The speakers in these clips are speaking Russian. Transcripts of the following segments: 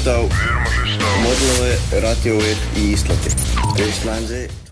Við erum að hlusta á módlöfi radioið í Íslandi. Íslandi.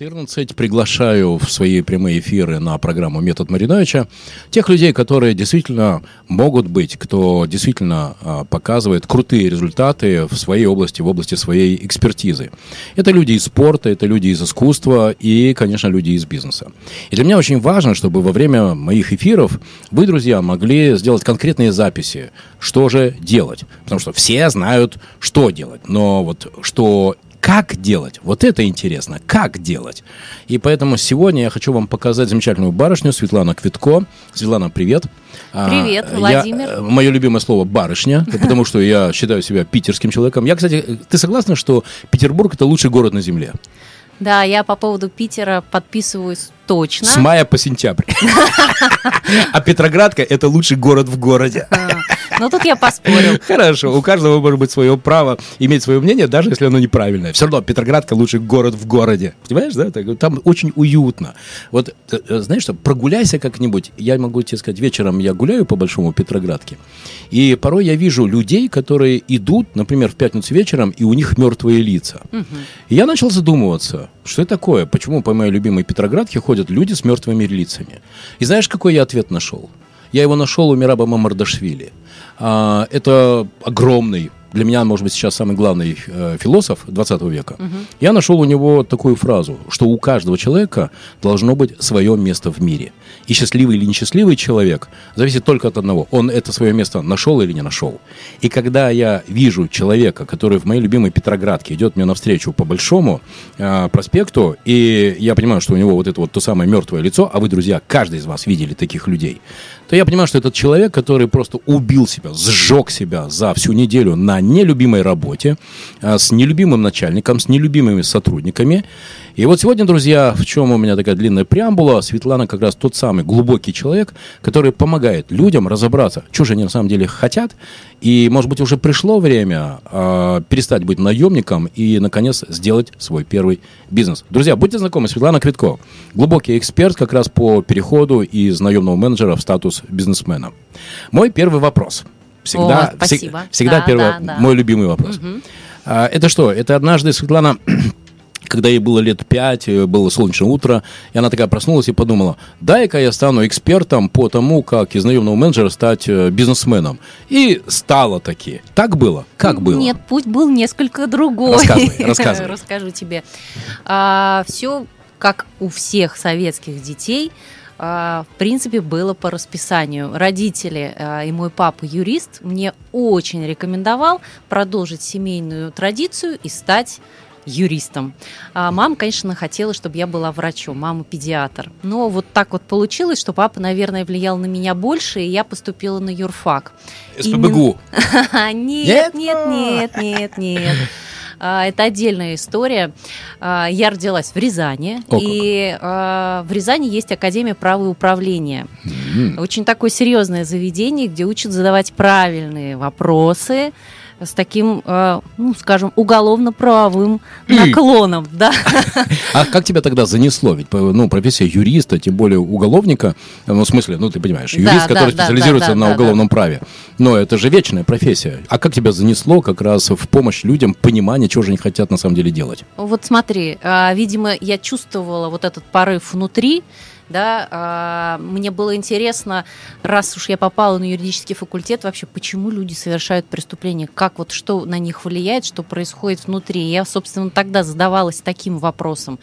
Четырнадцать приглашаю в свои прямые эфиры на программу «Метод Мариновича» тех людей, которые действительно могут быть, кто действительно а, показывает крутые результаты в своей области, в области своей экспертизы. Это люди из спорта, это люди из искусства и, конечно, люди из бизнеса. И для меня очень важно, чтобы во время моих эфиров вы, друзья, могли сделать конкретные записи, что же делать. Потому что все знают, что делать, но вот что как делать? Вот это интересно. Как делать? И поэтому сегодня я хочу вам показать замечательную барышню Светлана Квитко. Светлана, привет. Привет, А, Владимир. Я, мое любимое слово барышня, потому что я считаю себя питерским человеком. Я, кстати, ты согласна, что Петербург это лучший город на земле? Да, я по поводу Питера подписываюсь точно. С мая по сентябрь. А Петроградка это лучший город в городе. Ну, тут я поспорил. Хорошо, у каждого может быть свое право иметь свое мнение, даже если оно неправильное. Все равно Петроградка лучший город в городе. Понимаешь, да? Там очень уютно. Вот, э, э, знаешь что, прогуляйся как-нибудь. Я могу тебе сказать, вечером я гуляю по Большому Петроградке, и порой я вижу людей, которые идут, например, в пятницу вечером, и у них мертвые лица. И я начал задумываться, что это такое, почему по моей любимой Петроградке ходят люди с мертвыми лицами. И знаешь, какой я ответ нашел? Я его нашел у Мираба Мамардашвили. А, это огромный, для меня, может быть, сейчас самый главный э, философ 20 века. Я нашел у него такую фразу, что у каждого человека должно быть свое место в мире. И счастливый или несчастливый человек зависит только от одного. Он это свое место нашел или не нашел. И когда я вижу человека, который в моей любимой Петроградке идет мне навстречу по Большому э, проспекту, и я понимаю, что у него вот это вот то самое мертвое лицо, а вы, друзья, каждый из вас видели таких людей, то я понимаю, что этот человек, который просто убил себя, сжег себя за всю неделю на нелюбимой работе, а, с нелюбимым начальником, с нелюбимыми сотрудниками. И вот сегодня, друзья, в чем у меня такая длинная преамбула, Светлана как раз тот самый глубокий человек, который помогает людям разобраться, что же они на самом деле хотят, и, может быть, уже пришло время а, перестать быть наемником и, наконец, сделать свой первый бизнес. Друзья, будьте знакомы, Светлана Квитко, глубокий эксперт как раз по переходу из наемного менеджера в статус бизнесмена. Мой первый вопрос. Всегда, О, всег- всегда Да, первый, да, да. мой любимый вопрос. А, это что? Это однажды Светлана когда ей было лет пять, было солнечное утро, и она такая проснулась и подумала, дай-ка я стану экспертом по тому, как из наемного менеджера стать э, бизнесменом. И стала таки. Так было? Как было? Нет, путь был несколько другой. Рассказывай, рассказывай. Расскажу тебе. все, как у всех советских детей, а, в принципе, было по расписанию. Родители а, и мой папа юрист мне очень рекомендовал продолжить семейную традицию и стать юристом. А мама, конечно, хотела, чтобы я была врачом, мама педиатр. Но вот так вот получилось, что папа, наверное, влиял на меня больше, и я поступила на юрфак. СПБГУ. Нет, нет, нет, нет, нет. А, Это отдельная история. А, Я родилась в Рязани, О, и а, в Рязани есть Академия права и управления. М. Очень такое серьезное заведение, где учат задавать правильные вопросы с таким, а, ну, скажем, уголовно-правовым наклоном, да. А как тебя тогда занесло? Ведь ну, профессия юриста, тем более уголовника, ну, в смысле, ну, ты понимаешь, юрист, да, который да, специализируется да, на уголовном праве. Но это же вечная профессия. А как тебя занесло как раз в помощь людям, понимание, чего же они хотят на самом деле делать? Вот смотри, а, видимо, я чувствовала вот этот порыв внутри, да, а, мне было интересно, раз уж я попала на юридический факультет, вообще, почему люди совершают преступления, как вот что на них влияет, что происходит внутри. Я, собственно, тогда задавалась таким вопросом,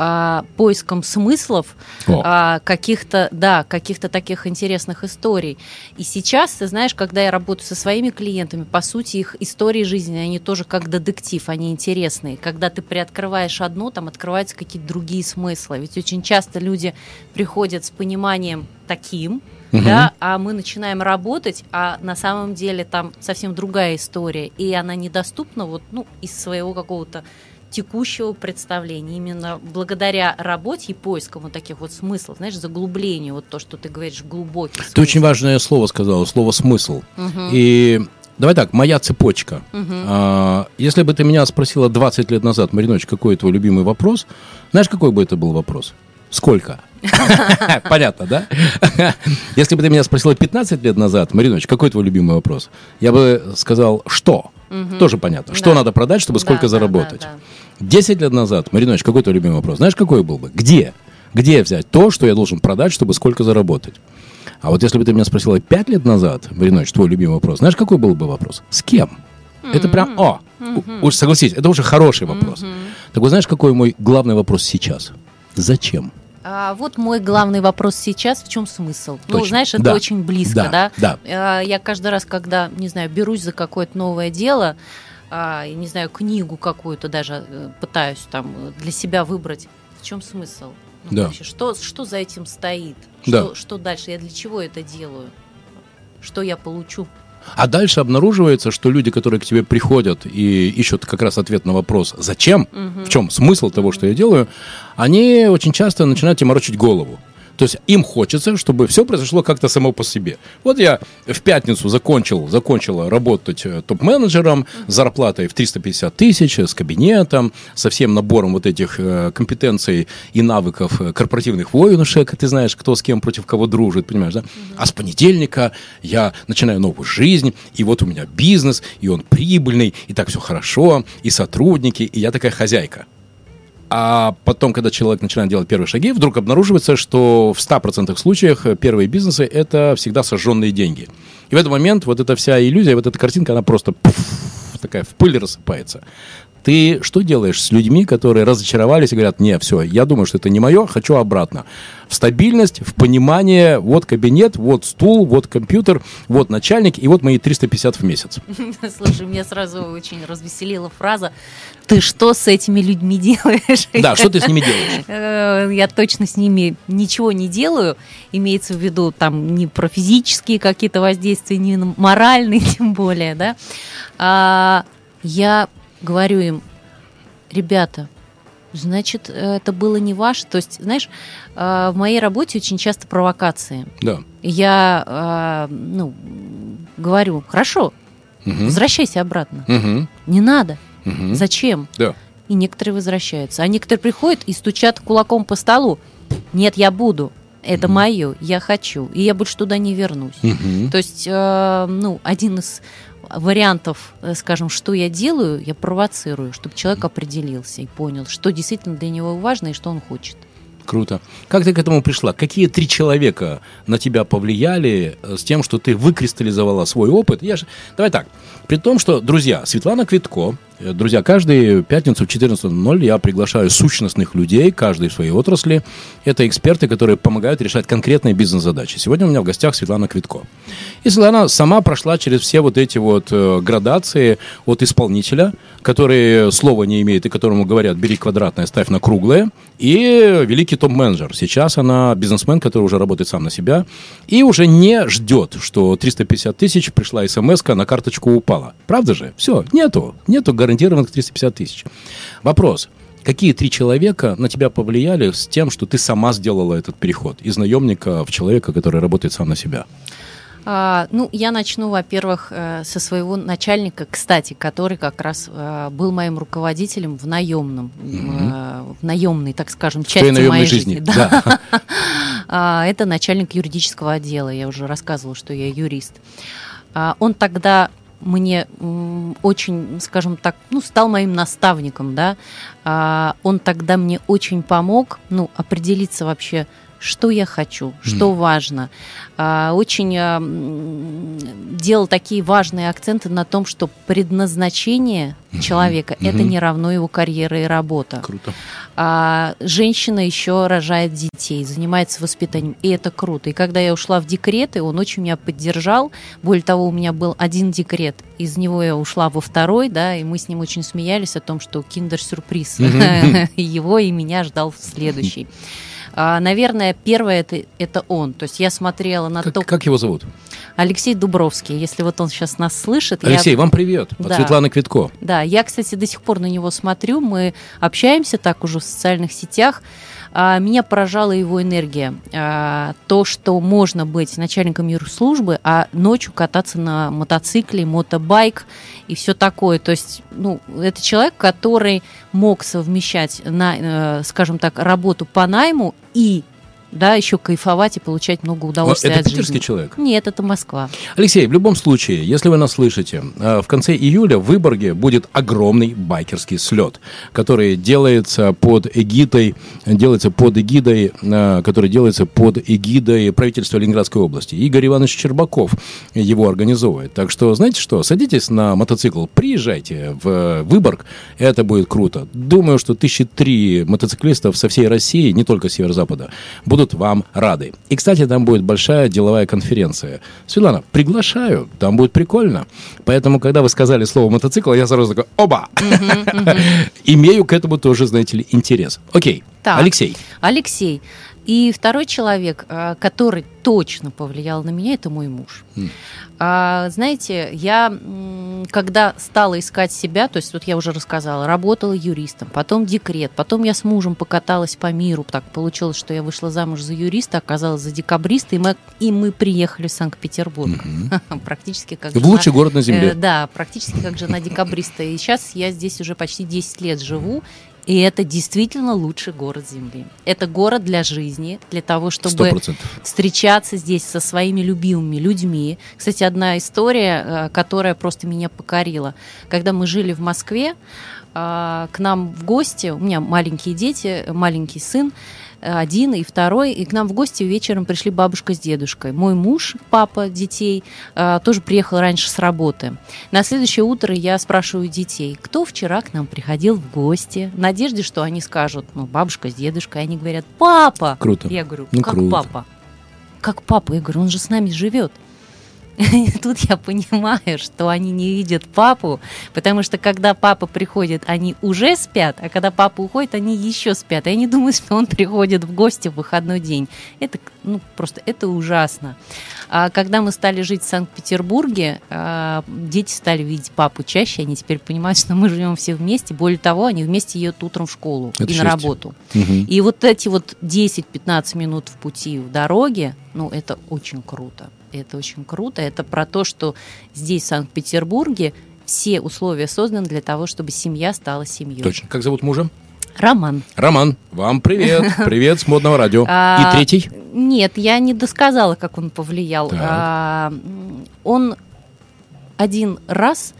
а, поиском смыслов, О. а, каких-то, да, каких-то таких интересных историй. И сейчас, ты знаешь, когда я работаю со своими клиентами, по сути, их истории жизни, они тоже как детектив, они интересные. Когда ты приоткрываешь одно, там открываются какие-то другие смыслы. Ведь очень часто люди приходят с пониманием таким, Мгм. да, а мы начинаем работать, а на самом деле там совсем другая история, и она недоступна вот, ну, из своего какого-то текущего представления. Именно благодаря работе и поискам вот таких вот смыслов, знаешь, заглублению, вот то, что ты говоришь, глубокий Ты очень важное слово сказала, слово «смысл». Мгм. И давай так, моя цепочка. А, если бы ты меня спросила 20 лет назад, Мариноч, какой твой любимый вопрос, знаешь, какой бы это был вопрос? Сколько? Понятно, да? Если бы ты меня спросила 15 лет назад, Мариноч, какой твой любимый вопрос? Я бы сказал, что? Тоже понятно. Что надо продать, чтобы сколько заработать? да, 10 лет назад, Мариноч, какой твой любимый вопрос? Знаешь, какой был бы? Где? Где взять то, что я должен продать, чтобы сколько заработать? А вот если бы ты меня спросила 5 лет назад, Мариноч, твой любимый вопрос, знаешь, какой был бы вопрос? С кем? Это прям, о, согласись, это уже хороший вопрос. Так вот знаешь, какой мой главный вопрос сейчас? Зачем? А вот мой главный вопрос сейчас, в чем смысл? Ну, Точно. знаешь, это Да. очень близко, Да, да? да. А, Я каждый раз, когда, не знаю, берусь за какое-то новое дело, а, не знаю, книгу какую-то даже э, пытаюсь там э, для себя выбрать, в чем смысл? Ну, Да. вообще, что, что за этим стоит? Да. Что, что дальше? Я для чего это делаю? Что я получу? А дальше обнаруживается, что люди, которые к тебе приходят и ищут как раз ответ на вопрос «Зачем?», в чем смысл того, что я делаю, они очень часто начинают тебе морочить голову. То есть им хочется, чтобы все произошло как-то само по себе. Вот я в пятницу закончил, закончила работать э, топ-менеджером с зарплатой в 350 тысяч, с кабинетом, со всем набором вот этих э, компетенций и навыков э, корпоративных воинушек. Ты знаешь, кто с кем против кого дружит, понимаешь, да? А с понедельника я начинаю новую жизнь, и вот у меня бизнес, и он прибыльный, и так все хорошо, и сотрудники, и я такая хозяйка. А потом, когда человек начинает делать первые шаги, вдруг обнаруживается, что в 100% случаях первые бизнесы – это всегда сожженные деньги. И в этот момент вот эта вся иллюзия, вот эта картинка, она просто пуф, такая в пыль рассыпается. Ты что делаешь с людьми, которые разочаровались и говорят, не, все, я думаю, что это не мое, хочу обратно. В стабильность, в понимание, вот кабинет, вот стул, вот компьютер, вот начальник, и вот мои 350 в месяц. Слушай, меня сразу очень развеселила фраза «Ты что с этими людьми делаешь?» Да, что ты с ними делаешь? Э, Я точно с ними ничего не делаю. Имеется в виду там не про физические какие-то воздействия, не моральные тем более, да. А, я говорю им, ребята, значит, это было не ваше. То есть, знаешь, э, в моей работе очень часто провокации. Да. Я, э, ну, говорю, хорошо, Мгм. возвращайся обратно. Мгм. Не надо. Мгм. Зачем? Да. И некоторые возвращаются. А некоторые приходят и стучат кулаком по столу. Нет, я буду. Это мое, я хочу. И я больше туда не вернусь. Мгм. То есть, э, ну, один из вариантов, э, скажем, что я делаю, я провоцирую, чтобы человек определился и понял, что действительно для него важно и что он хочет. Круто. Как ты к этому пришла? Какие три человека на тебя повлияли э, с тем, что ты выкристаллизовала свой опыт? Я же... Давай так. При том, что, друзья, Светлана Квитко, друзья, каждую пятницу в 14.00 я приглашаю сущностных людей, каждый в своей отрасли. Это эксперты, которые помогают решать конкретные бизнес-задачи. Сегодня у меня в гостях Светлана Квитко. И Светлана сама прошла через все вот эти вот э, градации от исполнителя, который слова не имеет и которому говорят, бери квадратное, ставь на круглое, и великий топ-менеджер. Сейчас она бизнесмен, который уже работает сам на себя и уже не ждет, что 350 тысяч пришла смс на карточку упала. Правда же? Все, нету, нету гарантированных 350 тысяч. Вопрос. Какие три человека на тебя повлияли с тем, что ты сама сделала этот переход из наемника в человека, который работает сам на себя? А, ну, я начну, во-первых, э, со своего начальника, кстати, который как раз э, был моим руководителем в наемном, э, в наемной, так скажем, части моей жизни. жизни. Да. Да. А, Это начальник юридического отдела. Я уже рассказывала, что я юрист. А, Он тогда мне очень, скажем так, ну, стал моим наставником, да. А, Он тогда мне очень помог, ну, определиться вообще, что я хочу, что важно. А, Очень а, делал такие важные акценты на том, что предназначение человека это Мгм. не равно его карьера и работа. Круто. А женщина еще рожает детей, занимается воспитанием, и это круто. И когда я ушла в декреты, он очень меня поддержал. Более того, у меня был один декрет, из него я ушла во второй, да, и мы с ним очень смеялись о том, что киндер-сюрприз Мгм. его и меня ждал в следующий. А, наверное, первое это, это он. То есть я смотрела на Как, то... как его зовут? Алексей Дубровский, если вот он сейчас нас слышит. я- Алексей, вам привет. От Да. Светланы Квитко. Да, я, кстати, до сих пор на него смотрю, мы общаемся так уже в социальных сетях. А, Меня поражала его энергия. А, То, что можно быть начальником юрслужбы, а ночью кататься на мотоцикле, мотобайк и все такое. То есть, ну, это человек, который мог совмещать, на, э, скажем так, работу по найму и да, еще кайфовать и получать много удовольствия это от питерский жизни. человек? Нет, это Москва. Алексей, в любом случае, если вы нас слышите, э, в конце июля в Выборге будет огромный байкерский слет, который делается под эгидой, делается под эгидой, э, который делается под эгидой правительства Ленинградской области. Игорь Иванович Щербаков его организовывает. Так что, знаете что, садитесь на мотоцикл, приезжайте в Выборг, это будет круто. Думаю, что тысячи три мотоциклистов со всей России, не только с северо-запада, будут вам рады. И, кстати, там будет большая деловая конференция. Светлана, приглашаю, там будет прикольно. Поэтому, когда вы сказали слово мотоцикл, я сразу такой, оба! Имею к этому тоже, знаете ли, интерес. Окей. Алексей. Алексей. И второй человек, а, который точно повлиял на меня, это мой муж. А, Знаете, я когда стала искать себя, то есть вот я уже рассказала, работала юристом, потом декрет, потом я с мужем покаталась по миру, так получилось, что я вышла замуж за юриста, оказалась за декабриста, и мы, и мы приехали в Санкт-Петербург. Практически как В жена- лучший город на земле. Э, да, практически как жена декабриста. И сейчас я здесь уже почти 10 лет живу. И это действительно лучший город Земли. Это город для жизни, для того, чтобы процентов. встречаться здесь со своими любимыми людьми. Кстати, одна история, э, которая просто меня покорила. Когда мы жили в Москве, а, к нам в гости, у меня маленькие дети, маленький сын, один и второй, и к нам в гости вечером пришли бабушка с дедушкой. Мой муж, папа детей, э, тоже приехал раньше с работы. На следующее утро я спрашиваю детей, кто вчера к нам приходил в гости, в надежде, что они скажут, ну, бабушка с дедушкой, они говорят, папа. Круто. Я говорю, Ну, как круто. папа? Как папа? Я говорю, он же с нами живет. Тут я понимаю, что они не видят папу, потому что когда папа приходит, они уже спят, а когда папа уходит, они еще спят. И они думают, что он приходит в гости в выходной день. Это, ну, просто это ужасно. А когда мы стали жить в Санкт-Петербурге, а, дети стали видеть папу чаще, они теперь понимают, что мы живем все вместе. Более того, они вместе едут утром в школу Это и на счастье. работу. Мгм. И вот эти вот 10-15 минут в пути в дороге, ну, это очень круто. Это очень круто. Это про то, что здесь, в Санкт-Петербурге, все условия созданы для того, чтобы семья стала семьей. Точно. Как зовут мужа? Роман. Роман, вам привет. Привет с модного радио. А, И третий? Нет, я не досказала, как он повлиял. А, он один раз,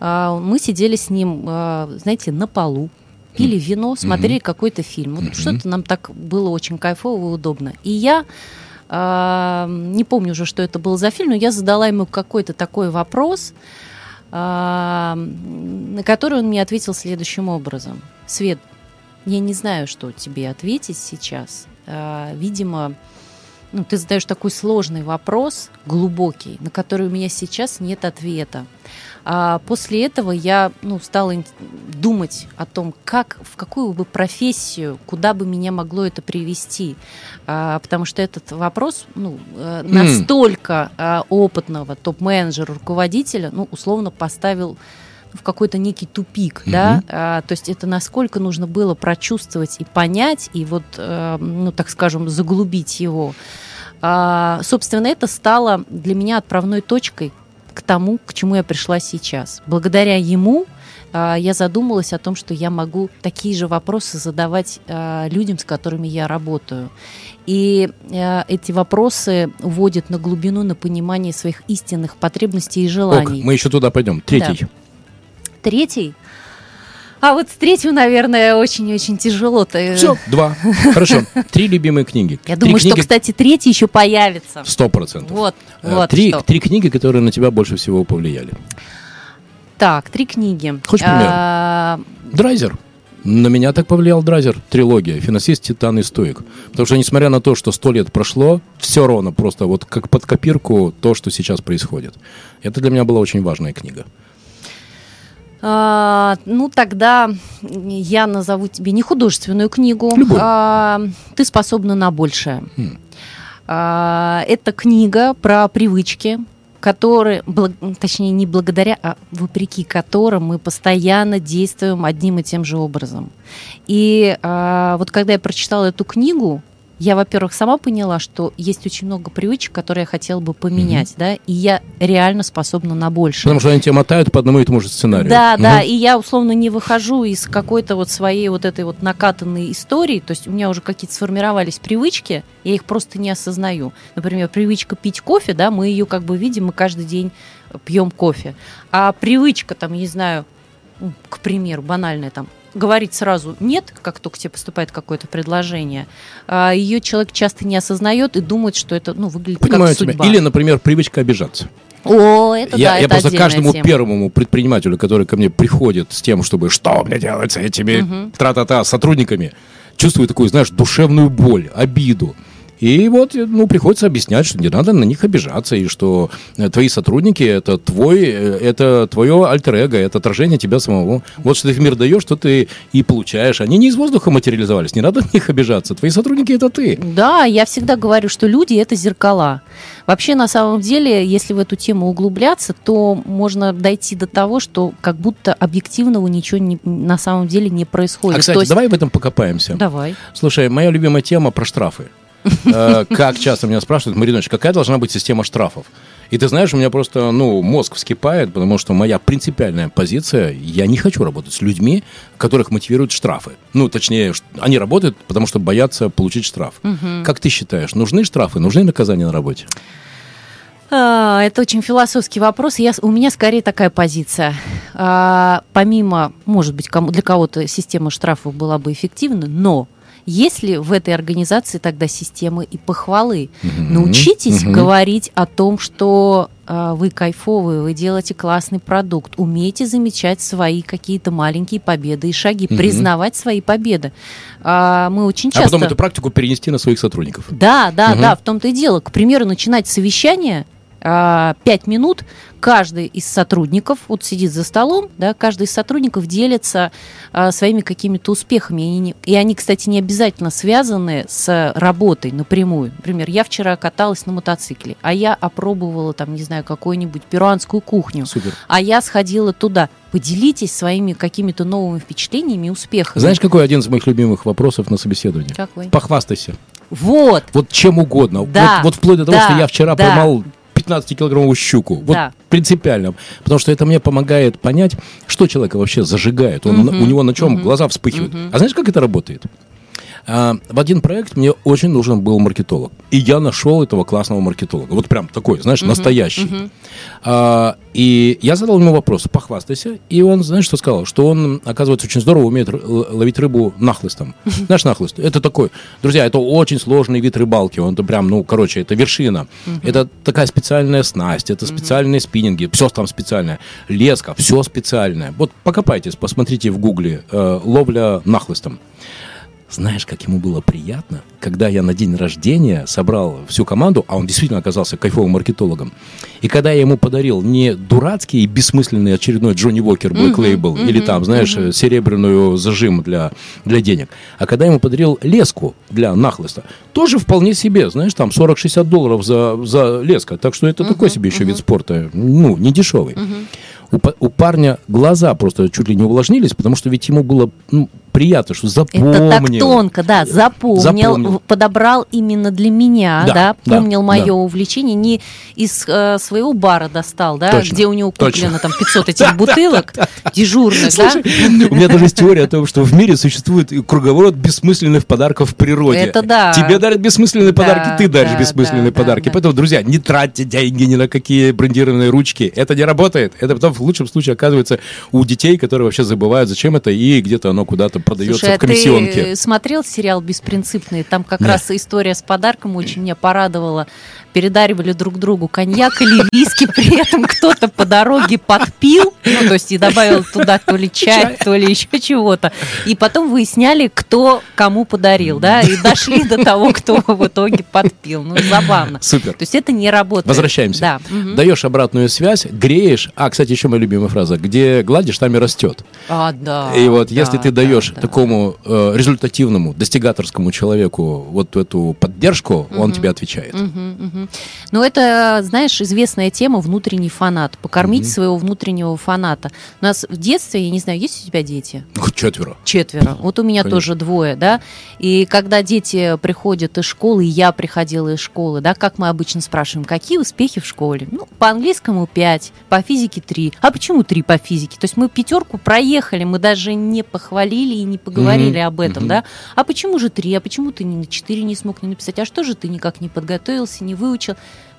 а, мы сидели с ним, знаете, на полу, пили вино, смотрели какой-то фильм. Вот что-то нам так было очень кайфово и удобно. И я не помню уже, что это был за фильм, но я задала ему какой-то такой вопрос, на который он мне ответил следующим образом. Свет, я не знаю, что тебе ответить сейчас. А, Видимо, ну, ты задаешь такой сложный вопрос, глубокий, на который у меня сейчас нет ответа. А после этого я ну, стала думать о том, как, в какую бы профессию, куда бы меня могло это привести. А, потому что этот вопрос ну, э, настолько а, опытного топ-менеджера, руководителя, ну, условно поставил в какой-то некий тупик, да, А, то есть это насколько нужно было прочувствовать и понять, и вот, э, ну, так скажем, заглубить его. А, собственно, это стало для меня отправной точкой к тому, к чему я пришла сейчас. Благодаря ему а, я задумалась о том, что я могу такие же вопросы задавать а, людям, с которыми я работаю. И а, эти вопросы уводят на глубину, на понимание своих истинных потребностей и Ок, желаний. мы еще туда пойдем. Третий. Третий. А вот с третьим, наверное, очень-очень тяжело. Ты- Все, два. Хорошо. Три любимые книги. Я думаю, что, кстати, третий еще появится. Сто процентов. Вот, Э, вот три, три книги, которые на тебя больше всего повлияли. Так, три книги. Хочешь пример? А, Драйзер. На меня так повлиял Драйзер. Трилогия. Финансист, Титан и Стоик. Потому что, несмотря на то, что сто лет прошло, все ровно просто вот как под копирку то, что сейчас происходит. Это для меня была очень важная книга. А, ну, тогда я назову тебе не художественную книгу. А, ты способна на большее. Хм. А, это книга про привычки, которые, благ- точнее, не благодаря, а вопреки которым мы постоянно действуем одним и тем же образом. И а, вот когда я прочитала эту книгу, я, во-первых, сама поняла, что есть очень много привычек, которые я хотела бы поменять, да, и я реально способна на большее. Потому что они тебя мотают по одному и тому же сценарию. Да, Мгм. да, и я условно не выхожу из какой-то вот своей вот этой вот накатанной истории, то есть у меня уже какие-то сформировались привычки, я их просто не осознаю. Например, привычка пить кофе, да, мы ее как бы видим, мы каждый день пьем кофе. А привычка там, не знаю, ну, к примеру, банальная там, говорить сразу нет, как только тебе поступает какое-то предложение, а ее человек часто не осознает и думает, что это ну, выглядит Понимаю как тебя. судьба. Или, например, привычка обижаться. О, это я да, я это просто каждому тема. первому предпринимателю, который ко мне приходит с тем, чтобы что мне делать с этими Мгм. тра-та-та сотрудниками, чувствую такую, знаешь, душевную боль, обиду. И вот, ну, приходится объяснять, что не надо на них обижаться, и что э, твои сотрудники это твой, э, это твое альтер-эго, это отражение тебя самого. Вот что ты в мир даешь, что ты и получаешь. Они не из воздуха материализовались, не надо на них обижаться. Твои сотрудники это ты. Да, я всегда говорю, что люди это зеркала. Вообще, на самом деле, если в эту тему углубляться, то можно дойти до того, что как будто объективного ничего не- на самом деле не происходит. А, кстати, То есть- давай в этом покопаемся. Давай. Слушай, моя любимая тема про штрафы. Э, Как часто меня спрашивают, Мариночка, какая должна быть система штрафов? И ты знаешь, у меня просто, ну, мозг вскипает, потому что моя принципиальная позиция, я не хочу работать с людьми, которых мотивируют штрафы. Ну, точнее, они работают, потому что боятся получить штраф. Как ты считаешь, нужны штрафы, нужны наказания на работе? А, Это очень философский вопрос. Я, у меня скорее такая позиция. А, Помимо, может быть, кому, для кого-то система штрафов была бы эффективна, но есть ли в этой организации тогда системы и похвалы? Научитесь мгм. говорить о том, что а, вы кайфовые, вы делаете классный продукт, умеете замечать свои какие-то маленькие победы и шаги, Мгм. признавать свои победы. А, Мы очень А часто... потом эту практику перенести на своих сотрудников. Да, да, Мгм. да, в том-то и дело. К примеру, начинать совещание а, пять минут, каждый из сотрудников вот сидит за столом, да, каждый из сотрудников делится а, своими какими-то успехами. И они, и они, кстати, не обязательно связаны с работой напрямую. Например, я вчера каталась на мотоцикле, а я опробовала там, не знаю, какую-нибудь перуанскую кухню, Супер. а я сходила туда. Поделитесь своими какими-то новыми впечатлениями и успехами. Знаешь, какой один из моих любимых вопросов на собеседовании? Какой? Похвастайся. Вот. Вот чем угодно. Да, Вот, вот вплоть до того, да, что я вчера да. поймал 15-килограммовую щуку. Вот Да. принципиально. Потому что это мне помогает понять, что человека вообще зажигает. Он, Мгм, У него на чем мгм, глаза вспыхивают. мгм. А знаешь, как это работает? А, в один проект мне очень нужен был маркетолог. И я нашел этого классного маркетолога. Вот прям такой, знаешь, настоящий. мгм. А, и я задал ему вопрос, похвастайся. И он, знаешь, что сказал? Что он, оказывается, очень здорово умеет ловить рыбу нахлыстом. Знаешь, нахлыст? Это такой, друзья, это очень сложный вид рыбалки. Он прям, ну, короче, это вершина. Это такая специальная снасть, это специальные спиннинги, все там специальное. Леска, все специальное. Вот покопайтесь, посмотрите в гугле э, ловля нахлыстом. Знаешь, как ему было приятно, когда я на день рождения собрал всю команду, а он действительно оказался кайфовым маркетологом, и когда я ему подарил не дурацкий и бессмысленный очередной Джонни Уокер Black Label мгм, или там, знаешь, мгм. серебряную зажим для, для денег, а когда я ему подарил леску для нахлыста, тоже вполне себе, знаешь, там 40-60 долларов за, за леска, так что это такой себе еще вид спорта, ну, не дешевый. У, па- у парня глаза просто чуть ли не увлажнились, потому что ведь ему было ну, приятно, что запомнил. Это так тонко, да, запомнил, Запомнил. подобрал именно для меня, Да, да, да, помнил мое да. увлечение, не из э, своего бара достал, да, Точно, где у него точно. куплено там 500 этих бутылок дежурных, да. У меня даже есть теория о том, что в мире существует круговорот бессмысленных подарков в природе. Это да. Тебе дарят бессмысленные Да, подарки, ты даришь да, бессмысленные да, да, подарки. да. Поэтому, друзья, не тратьте деньги ни на какие брендированные ручки. Это не работает. Это потом в лучшем случае оказывается у детей, которые вообще забывают, зачем это, и где-то оно куда-то продается Слушай, в а ты комиссионке. э, смотрел сериал «Беспринципные»? Там как Нет. раз история с подарком очень меня порадовала. Передаривали друг другу коньяк или виски, при этом кто-то по дороге подпил, ну, то есть и добавил туда то ли чай, то ли еще чего-то. И потом выясняли, кто кому подарил, да, и дошли до того, кто в итоге подпил. Ну, забавно. Супер. То есть это не работает. Возвращаемся. Да. Мгм. Даешь обратную связь, греешь. А, кстати, еще моя любимая фраза. Где гладишь, там и растет. А, да. И вот да, если ты да, даешь да. такому э, результативному, достигаторскому человеку вот эту поддержку, он тебе отвечает. Мгм, Ну, это, знаешь, известная тема внутренний фанат. Покормить своего внутреннего фаната. У нас в детстве, я не знаю, есть у тебя дети? Четверо. Четверо. Вот у меня Конечно. тоже двое, да. И когда дети приходят из школы, и я приходила из школы, да, как мы обычно спрашиваем, какие успехи в школе? Ну, по английскому 5, по физике 3. А почему 3 по физике? То есть мы пятерку проехали, мы даже не похвалили и не поговорили Мгм, об этом, мгм. да. А почему же 3? А почему ты не на 4 не смог не написать? А что же ты никак не подготовился, не выучил?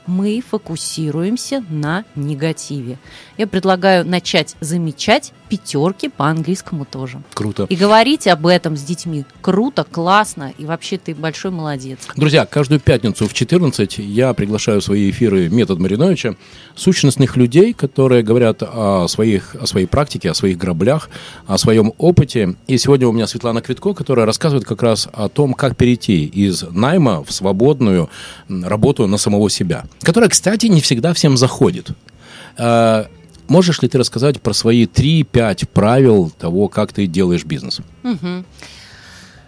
Мы фокусируемся на негативе. Я предлагаю начать замечать пятерки по английскому тоже. Круто. И говорить об этом с детьми круто, классно, и вообще ты большой молодец. Друзья, каждую пятницу в 14 я приглашаю в свои эфиры «Метод Мариновича» сущностных людей, которые говорят о, своих, о своей практике, о своих граблях, о своем опыте. И сегодня у меня Светлана Квитко, которая рассказывает как раз о том, как перейти из найма в свободную работу на самого себя. Которая, кстати, не всегда всем заходит. Можешь ли ты рассказать про свои 3-5 правил того, как ты делаешь бизнес?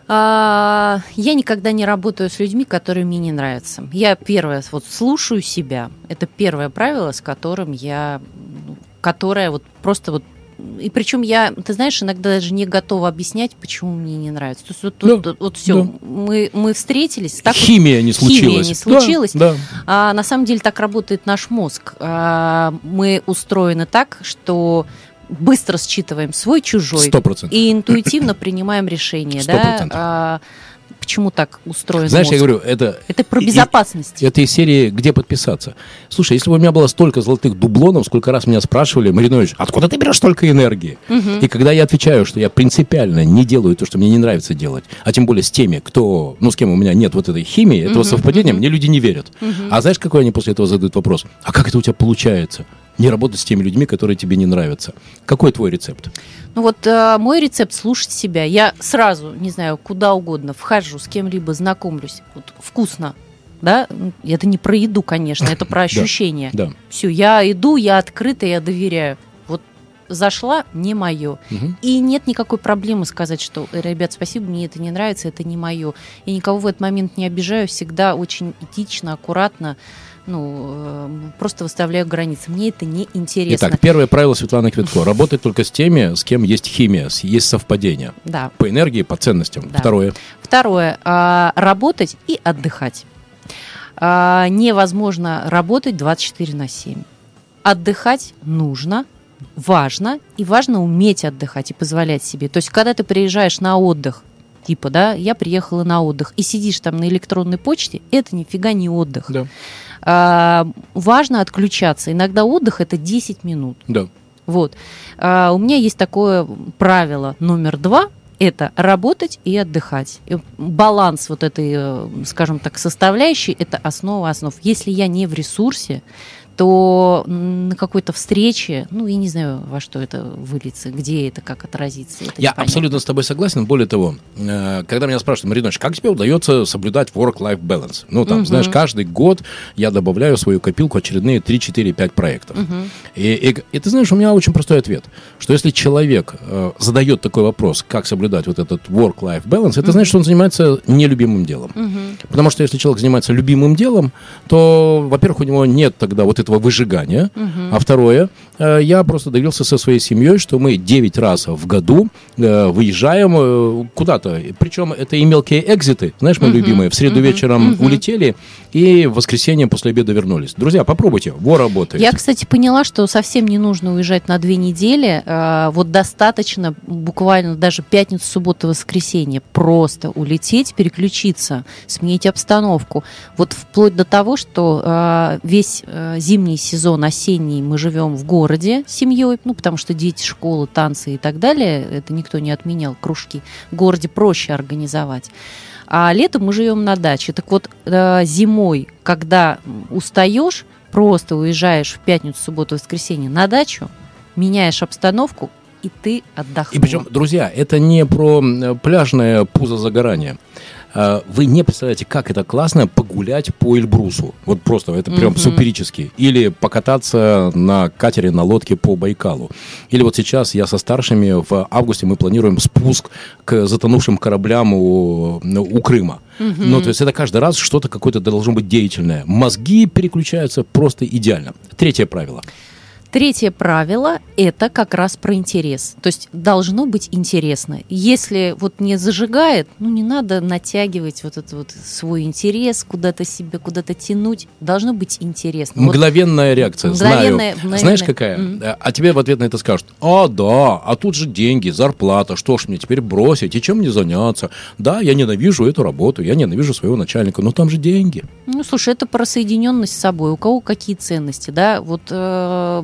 А, Я никогда не работаю с людьми, которые мне не нравятся. Я первое, вот слушаю себя. Это первое правило, с которым я, ну, которое вот просто вот и причем я, ты знаешь, иногда даже не готова объяснять, почему мне не нравится. То есть вот, Да, вот, все, да. мы, мы встретились, так вот Химия не химия случилась. не случилась. Да, да. А на самом деле так работает наш мозг. А, мы устроены так, что быстро считываем свой чужой Сто процентов. и интуитивно принимаем решение. Сто да? процентов. А, почему так устроен Знаешь, я мозг? говорю, это... Это про безопасность. и- Это из серии «Где подписаться?». Слушай, если бы у меня было столько золотых дублонов, сколько раз меня спрашивали, Маринович, откуда ты берешь столько энергии? И когда я отвечаю, что я принципиально не делаю то, что мне не нравится делать, а тем более с теми, кто, ну, с кем у меня нет вот этой химии, этого совпадения, мне люди не верят. А знаешь, какой они после этого задают вопрос? А как это у тебя получается? Не работать с теми людьми, которые тебе не нравятся. Какой твой рецепт? Ну вот э, мой рецепт слушать себя. Я сразу, не знаю, куда угодно вхожу, с кем-либо знакомлюсь. Вот вкусно. Да, М, это не про еду, конечно, это про ощущения. Да. Все, я иду, я открыта, я доверяю. Вот зашла, не мое. И нет никакой проблемы сказать, что, «Э, ребят, спасибо, мне это не нравится, это не мое. Я никого в этот момент не обижаю, всегда очень этично, аккуратно, ну, э, просто выставляю границы. Мне это не интересно. Итак, первое правило Светланы Квитко. Работать только с теми, с кем есть химия, есть совпадение. Да. По энергии, по ценностям. Да. Второе. Второе. а, Работать и отдыхать. А, Невозможно работать 24 на 7. Отдыхать нужно, важно, и важно уметь отдыхать и позволять себе. То есть, когда ты приезжаешь на отдых, типа, да, я приехала на отдых, и сидишь там на электронной почте, это нифига не отдых. Да. А, важно отключаться. Иногда отдых это 10 минут. Да. Вот. А, у меня есть такое правило номер два. Это работать и отдыхать. И баланс вот этой, э, скажем так, составляющей – это основа основ. Если я не в ресурсе, то на какой-то встрече, ну, я не знаю, во что это выльется, где это, как отразится. это Я непонятно. абсолютно с тобой согласен. Более того, э, когда меня спрашивают, Маринович, как тебе удается соблюдать work-life balance? Ну, там, Мгм. знаешь, каждый год я добавляю в свою копилку очередные 3, 4, 5 проектов. Мгм. И, и- и ты знаешь, у меня очень простой ответ, что если человек э, задает такой вопрос, как соблюдать вот этот work-life balance, это значит, что он занимается нелюбимым делом. Мгм. Потому что если человек занимается любимым делом, то, во-первых, у него нет тогда вот этого выжигания. Мгм. А второе, я просто договорился со своей семьей, что мы 9 раз в году э, выезжаем э, куда-то. Причем это и мелкие экзиты, знаешь, мои Мгм, любимые. В среду мгм, вечером мгм. улетели и в воскресенье после обеда вернулись. Друзья, попробуйте, во работает. Я, кстати, поняла, что совсем не нужно уезжать на две недели. Вот достаточно буквально даже пятницу, субботу, воскресенье просто улететь, переключиться, сменить обстановку. Вот вплоть до того, что весь зимний сезон, осенний, мы живем в городе, городе семьей, ну, потому что дети, школы, танцы и так далее, это никто не отменял, кружки. В городе проще организовать. А летом мы живем на даче. Так вот, э, зимой, когда устаешь, просто уезжаешь в пятницу, субботу, воскресенье на дачу, меняешь обстановку, и ты отдохнул. И причем, друзья, это не про пляжное пузо загорания. А, Вы не представляете, как это классно погулять по Эльбрусу. Вот просто, это прям Мгм. суперически. Или покататься на катере, на лодке по Байкалу. Или вот сейчас я со старшими в августе мы планируем спуск к затонувшим кораблям у, у Крыма. Ну, то есть это каждый раз что-то какое-то должно быть деятельное. Мозги переключаются просто идеально. Третье правило. Третье правило – это как раз про интерес. То есть должно быть интересно. Если вот не зажигает, ну не надо натягивать вот этот вот свой интерес, куда-то себе, куда-то тянуть. Должно быть интересно. Вот Мгновенная реакция, Мгновенная- знаю. мгновенная. Знаешь, какая? А- А тебе в ответ на это скажут, а, да, а тут же деньги, зарплата, что ж мне теперь бросить, и чем мне заняться? Да, я ненавижу эту работу, я ненавижу своего начальника, но там же деньги. Ну, слушай, это про соединенность с собой. У кого какие ценности, да? Вот э,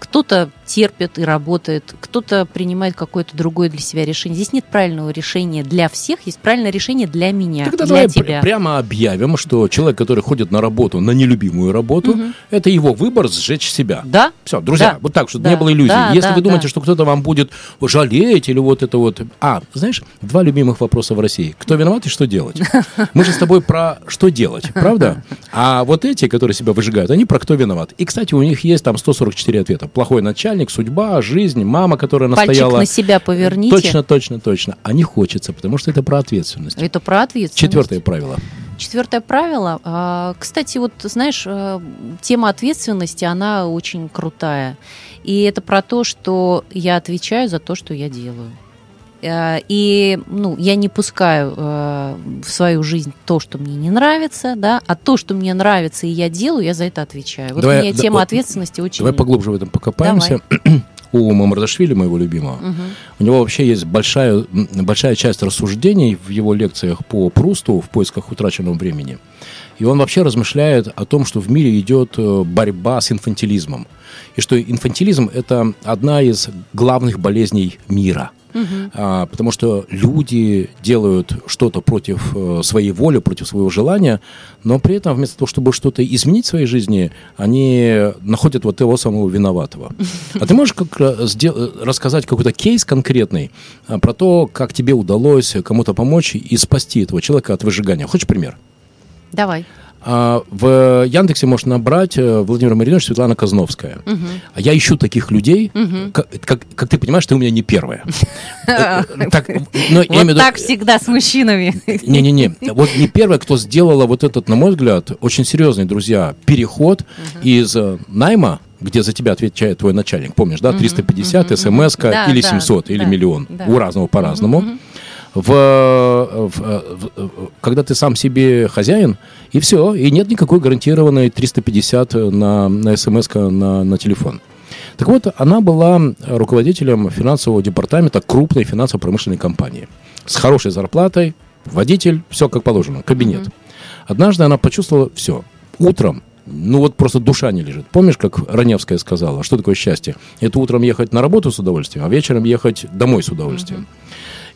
кто-то терпит и работает, кто-то принимает какое-то другое для себя решение. Здесь нет правильного решения для всех, есть правильное решение для меня, Тогда для давай пр- тебя. прямо объявим, что человек, который ходит на работу, на нелюбимую работу, Мгм. это его выбор сжечь себя. Да? Все, друзья, Да. вот так, чтобы Да. не было иллюзий. Да, Если да, вы думаете, да. что кто-то вам будет жалеть или вот это вот... А, знаешь, два любимых вопроса в России. Кто виноват и что делать? Мы же с тобой про что делать, правда? А вот эти, которые себя выжигают, они про кто виноват. И, кстати, у них есть там 144 ответа. Плохой начальник, судьба, жизнь, мама, которая Пальчик настояла... на себя поверните. Точно, точно, точно. А не хочется, потому что это про ответственность. Это про ответственность. Четвертое правило. Четвертое правило. а, Кстати, вот знаешь, э, тема ответственности, она очень крутая. И это про то, что я отвечаю за то, что я делаю. Э, И ну, я не пускаю э, в свою жизнь то, что мне не нравится, да, а то, что мне нравится и я делаю, я за это отвечаю. Вот Давай, мне да, тема вот ответственности очень. Давай поглубже в этом покопаемся. У Мамардашвили, моего любимого, Мгм. у него вообще есть большая, большая часть рассуждений в его лекциях по Прусту в поисках утраченного времени. И он вообще размышляет о том, что в мире идет э, борьба с инфантилизмом. И что инфантилизм – это одна из главных болезней мира. А, потому что люди делают что-то против э, своей воли, против своего желания, но при этом вместо того, чтобы что-то изменить в своей жизни, они находят вот того самого виноватого. А ты можешь как э, э, рассказать какой-то кейс конкретный а, про то, как тебе удалось кому-то помочь и спасти этого человека от выжигания? Хочешь пример? Давай. А, в Яндексе можно набрать э, Владимир Маринович Светлана Казновская. Мгм. А я ищу таких людей, Мгм. как, как- как ты понимаешь, ты у меня не первая. Э, в Вот так всегда с мужчинами. Не-не-не, вот не первая, кто сделала вот этот, на мой взгляд, очень серьезный, друзья, переход из э, найма, где за тебя отвечает твой начальник, помнишь, да, 350, смс Да, или да, 700, или миллион, у разного по-разному. В, э, в, э, в, э, когда ты сам себе хозяин, и все, и нет никакой гарантированной 350 на, на смс на, на телефон. Так вот, она была руководителем финансового департамента крупной финансово-промышленной компании. С хорошей зарплатой, водитель, все как положено, кабинет. Однажды она почувствовала все. Утром, ну вот просто душа не лежит. Помнишь, как Раневская сказала, что такое счастье? Это утром ехать на работу с удовольствием, а вечером ехать домой с удовольствием.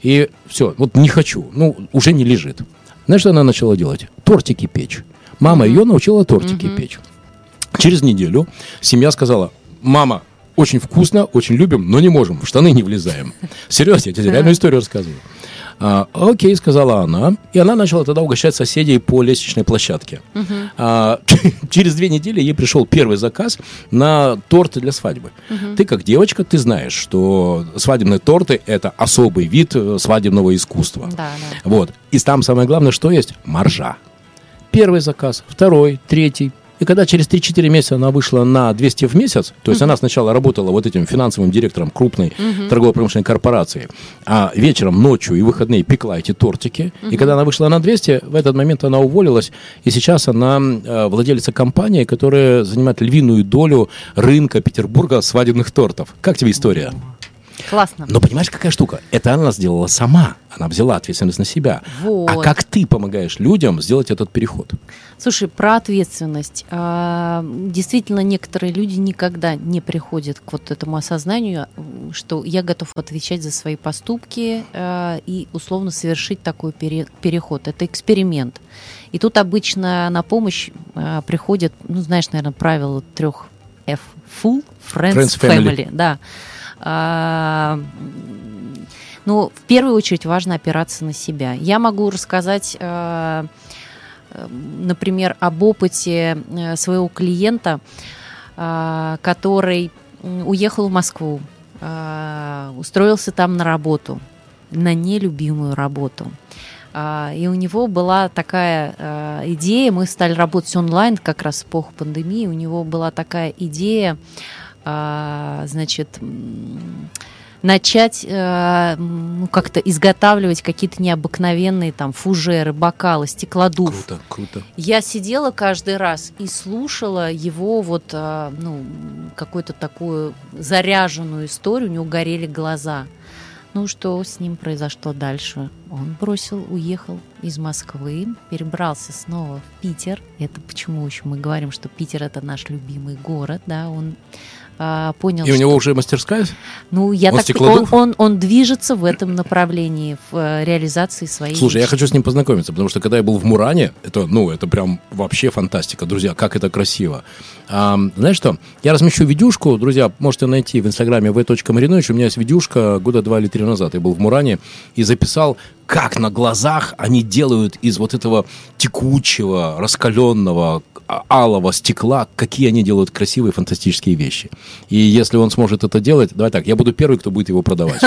И все, вот не хочу, ну уже не лежит. Знаешь, что она начала делать? Тортики печь. Мама ее научила тортики печь. Через неделю семья сказала, мама, очень вкусно, очень любим, но не можем, в штаны не влезаем. Серьезно, я тебе реальную историю рассказываю. А, окей, сказала она, и она начала тогда угощать соседей по лестничной площадке. А, через две недели ей пришел первый заказ на торты для свадьбы. Ты как девочка, ты знаешь, что свадебные торты это особый вид э, свадебного искусства. Да, да. Вот. И там самое главное, что есть? Маржа. Первый заказ, второй, третий. И когда через 3-4 месяца она вышла на 200 в месяц, то есть она сначала работала вот этим финансовым директором крупной торгово-промышленной корпорации, а вечером, ночью и выходные пекла эти тортики. И когда она вышла на 200, в этот момент она уволилась, и сейчас она э, владелица компании, которая занимает львиную долю рынка Петербурга свадебных тортов. Как тебе история? Классно. Но понимаешь, какая штука? Это она сделала сама. Она взяла ответственность на себя. Вот. А как ты помогаешь людям сделать этот переход? Слушай, про ответственность. А, Действительно, некоторые люди никогда не приходят к вот этому осознанию, что я готов отвечать за свои поступки а, и условно совершить такой пере- переход. Это эксперимент. И тут обычно на помощь а, приходят, ну, знаешь, наверное, правило трех F. Full, friends, Friends, family. family. Да. А, ну, в первую очередь важно опираться на себя. Я могу рассказать, э, э, например, об опыте э, своего клиента, который уехал в Москву, устроился там на работу, на нелюбимую работу. А, И у него была такая идея, мы стали работать онлайн как раз в эпоху пандемии, у него была такая идея, значит, м, начать э, ну, как-то изготавливать какие-то необыкновенные там фужеры, бокалы, стеклодув. Круто, круто. Я сидела каждый раз и слушала его вот, а, ну, какую-то такую заряженную историю, у него горели глаза. Ну, что с ним произошло дальше? Он бросил, уехал из Москвы, перебрался снова в Питер. Это почему еще мы говорим, что Питер это наш любимый город, да, он а, понял, И у что... него уже мастерская? Ну, я Он так... Он, стеклодув? он, он движется в этом направлении, в э, реализации своей Слушай, я мечты. хочу с ним познакомиться, потому что когда я был в Муране, это, ну, это прям вообще фантастика, друзья, как это красиво. А, знаешь что, я размещу видюшку, друзья, можете найти в инстаграме v.marinovich, у меня есть видюшка года два или три назад, я был в Муране и записал, как на глазах они делают из вот этого текучего, раскаленного, алого стекла, какие они делают красивые, фантастические вещи. И если он сможет это делать, давай так, я буду первый, кто будет его продавать.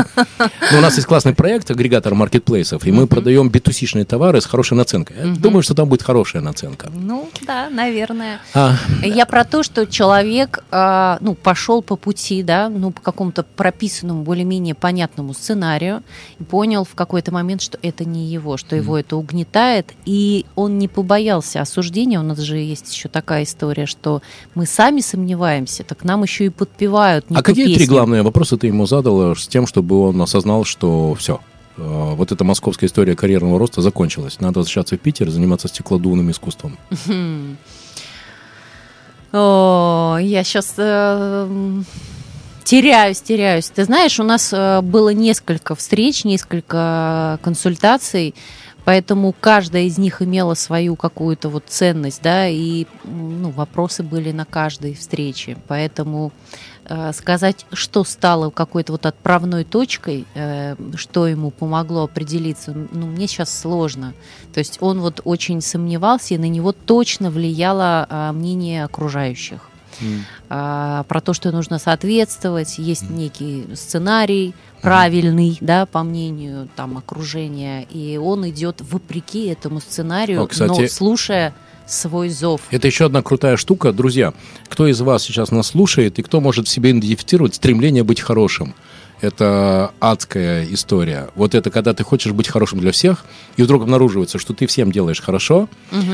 Ну, у нас есть классный проект, агрегатор маркетплейсов, и мы продаем b товары с хорошей наценкой. Я думаю, что там будет хорошая наценка. Ну, да, наверное. А, Я про то, что человек, а, ну, пошел по пути, да, ну, по какому-то прописанному, более-менее понятному сценарию, и понял в какой-то момент, что это не его, что его это угнетает, и он не побоялся осуждения. У нас же есть еще такая история, что мы сами сомневаемся, так нам еще и подпевают. не а какие три песню. главные вопроса ты ему задал с тем, чтобы он осознал, что все, вот эта московская история карьерного роста закончилась. Надо возвращаться в Питер заниматься стеклодувным искусством. Хм. О, я сейчас теряюсь, теряюсь. Ты знаешь, у нас э, было несколько встреч, несколько консультаций, поэтому каждая из них имела свою какую-то вот ценность, да, и ну, вопросы были на каждой встрече. Поэтому э, сказать, что стало какой-то вот отправной точкой, э, что ему помогло определиться, ну, мне сейчас сложно. То есть он вот очень сомневался, и на него точно влияло а, мнение окружающих. А, про то, что нужно соответствовать, есть некий сценарий правильный, да, по мнению там окружения, и он идет вопреки этому сценарию, О, кстати- но слушая свой зов. Это еще одна крутая штука. Друзья, кто из вас сейчас нас слушает и кто может в себе идентифицировать стремление быть хорошим? Это адская история. Вот это когда ты хочешь быть хорошим для всех, и вдруг обнаруживается, что ты всем делаешь хорошо.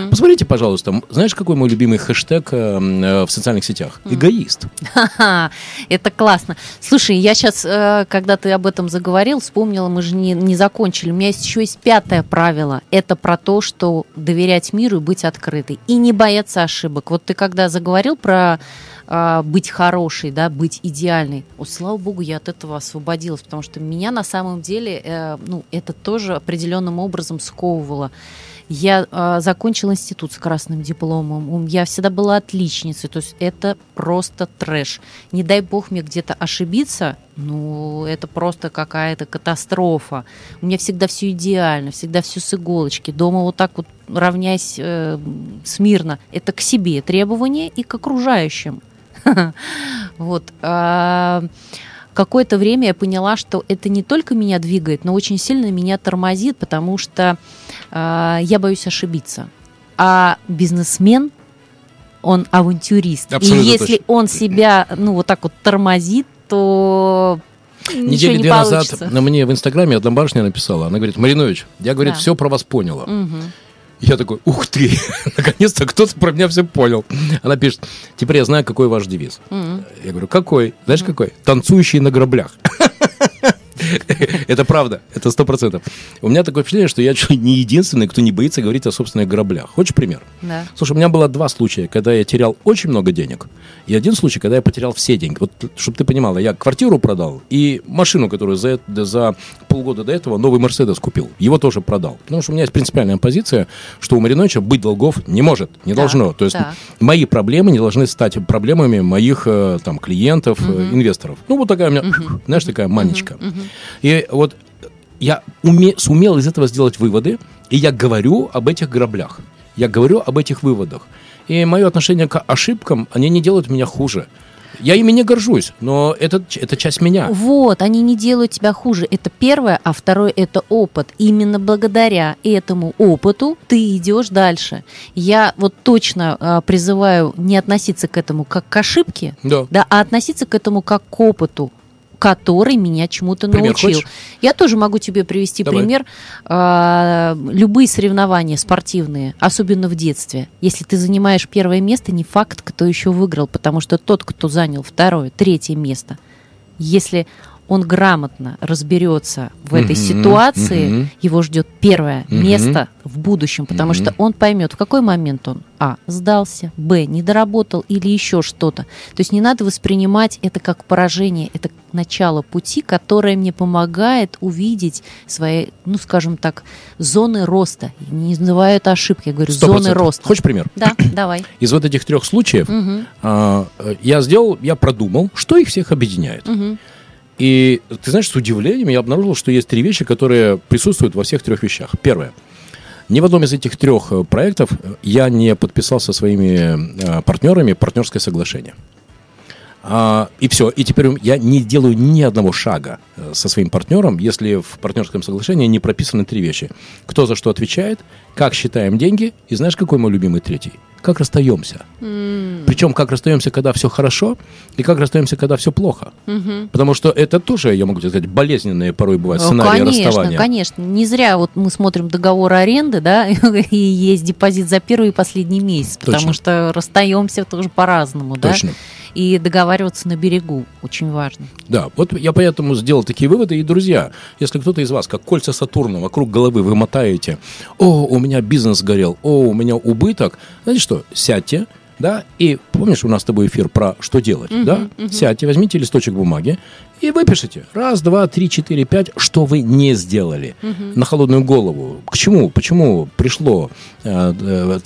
Посмотрите, пожалуйста, знаешь, какой мой любимый хэштег э, э, в социальных сетях? Эгоист. Ха-ха, это классно. Слушай, я сейчас, когда ты об этом заговорил, вспомнила, мы же не, не закончили. У меня есть еще есть пятое правило. Это про то, что доверять миру и быть открытой. И не бояться ошибок. Вот ты когда заговорил про а, быть хорошей, да, быть идеальной. О, слава богу, я от этого освободилась, потому что меня на самом деле, э, ну, это тоже определенным образом сковывало. Я э, закончила институт с красным дипломом. Я всегда была отличницей. То есть это просто трэш. Не дай бог мне где-то ошибиться, ну, это просто какая-то катастрофа. У меня всегда все идеально, всегда все с иголочки. Дома вот так вот равняясь э, смирно. Это к себе требования и к окружающим. Вот. А, Какое-то время я поняла, что это не только меня двигает, но очень сильно меня тормозит, потому что а, я боюсь ошибиться. А бизнесмен, он авантюрист. Абсолютно И если точно. он себя, ну, вот так вот тормозит, то Недели не две назад получится. на мне в Инстаграме одна барышня написала. Она говорит, Маринович, я, говорит, Да. все про вас поняла. Мгм. Я такой, ух ты, наконец-то кто-то про меня все понял. Она пишет, теперь я знаю, какой ваш девиз. Мгм. Я говорю, какой? Знаешь, какой? Танцующий на граблях. Это правда, это сто процентов. У меня такое впечатление, что я чуть не единственный, кто не боится говорить о собственных граблях. Хочешь пример? Да. Слушай, у меня было два случая, когда я терял очень много денег, и один случай, когда я потерял все деньги. Вот, чтобы ты понимала, я квартиру продал и машину, которую за, за полгода до этого новый Мерседес купил. Его тоже продал. Потому что у меня есть принципиальная позиция, что у Мариновича быть долгов не может, не Так, должно. То есть так. мои проблемы не должны стать проблемами моих э, там клиентов, э, инвесторов. Ну вот такая у меня, знаешь, такая манечка. И вот я уме- сумел из этого сделать выводы, и я говорю об этих граблях. Я говорю об этих выводах. И мое отношение к ошибкам, они не делают меня хуже. Я ими не горжусь, но это, это часть меня. Вот, они не делают тебя хуже. Это первое, а второе это опыт. Именно благодаря этому опыту ты идешь дальше. Я вот точно а, призываю не относиться к этому как к ошибке, Да. да, а относиться к этому как к опыту который меня чему-то научил. хочешь? Я тоже могу тебе привести Давай. пример. А, любые соревнования спортивные, особенно в детстве, если ты занимаешь первое место, не факт, кто еще выиграл, потому что тот, кто занял второе, третье место, если он грамотно разберется в этой ситуации, его ждет первое место в будущем, потому что он поймет, в какой момент он а сдался, б не доработал или еще что-то. То есть не надо воспринимать это как поражение, это начало пути, которое мне помогает увидеть свои, ну скажем так, зоны роста. Я Не называю это ошибкой, я говорю Сто зоны процентов. роста. Хочешь пример? Да, давай. Из вот этих трех случаев а, э, я сделал, я продумал, что их всех объединяет. мгм. И ты знаешь, с удивлением я обнаружил, что есть три вещи, которые присутствуют во всех трех вещах. Первое. Ни в одном из этих трех э, проектов э, я не подписал со своими э, партнерами партнерское соглашение. А, и все. И теперь я не делаю ни одного шага со своим партнером, если в партнерском соглашении не прописаны три вещи. Кто за что отвечает, как считаем деньги, и знаешь, какой мой любимый третий? Как расстаемся. Причем как расстаемся, когда все хорошо, и как расстаемся, когда все плохо. Потому что это тоже, я могу тебе сказать, болезненные порой бывают Ну, сценарии конечно, расставания. конечно. Не зря вот мы смотрим договор аренды, да, и есть депозит за первый и последний месяц, потому Точно. что расстаемся тоже по-разному, да. Точно. И договариваться на берегу очень важно. Да, вот я поэтому сделал такие выводы. И, друзья, если кто-то из вас, как кольца Сатурна, вокруг головы вы мотаете, о, у меня бизнес сгорел, о, у меня убыток, знаете что, сядьте, да, и помнишь, у нас с тобой эфир про что делать, да? Сядьте, возьмите листочек бумаги и выпишите раз, два, три, четыре, пять, что вы не сделали на холодную голову. К чему, почему пришло, э, э,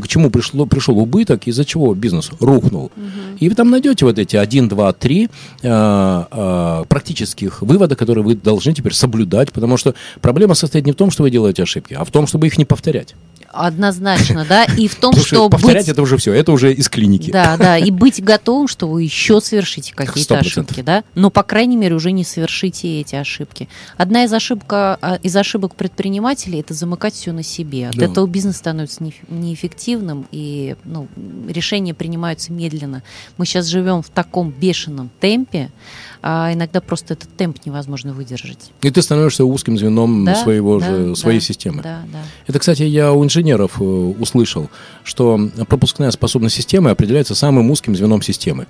к чему пришло, пришел убыток, из-за чего бизнес рухнул. И вы там найдете вот эти один, два, три э, э, практических вывода, которые вы должны теперь соблюдать, потому что проблема состоит не в том, что вы делаете ошибки, а в том, чтобы их не повторять. Однозначно, да. И в том, Потому что повторять быть... это уже все, это уже из клиники. Да, да, и быть готовым, что вы еще совершите какие-то ошибки, да, но, по крайней мере, уже не совершите эти ошибки. Одна из, ошибка, а, из ошибок предпринимателей – это замыкать все на себе. От Да. этого бизнес становится неэф- неэффективным, и ну, решения принимаются медленно. Мы сейчас живем в таком бешеном темпе, а иногда просто этот темп невозможно выдержать. И ты становишься узким звеном Да, своего да, же, своей да, системы. Да, да. Это, кстати, я у инженеров э, услышал, что пропускная способность системы определяется самым узким звеном системы.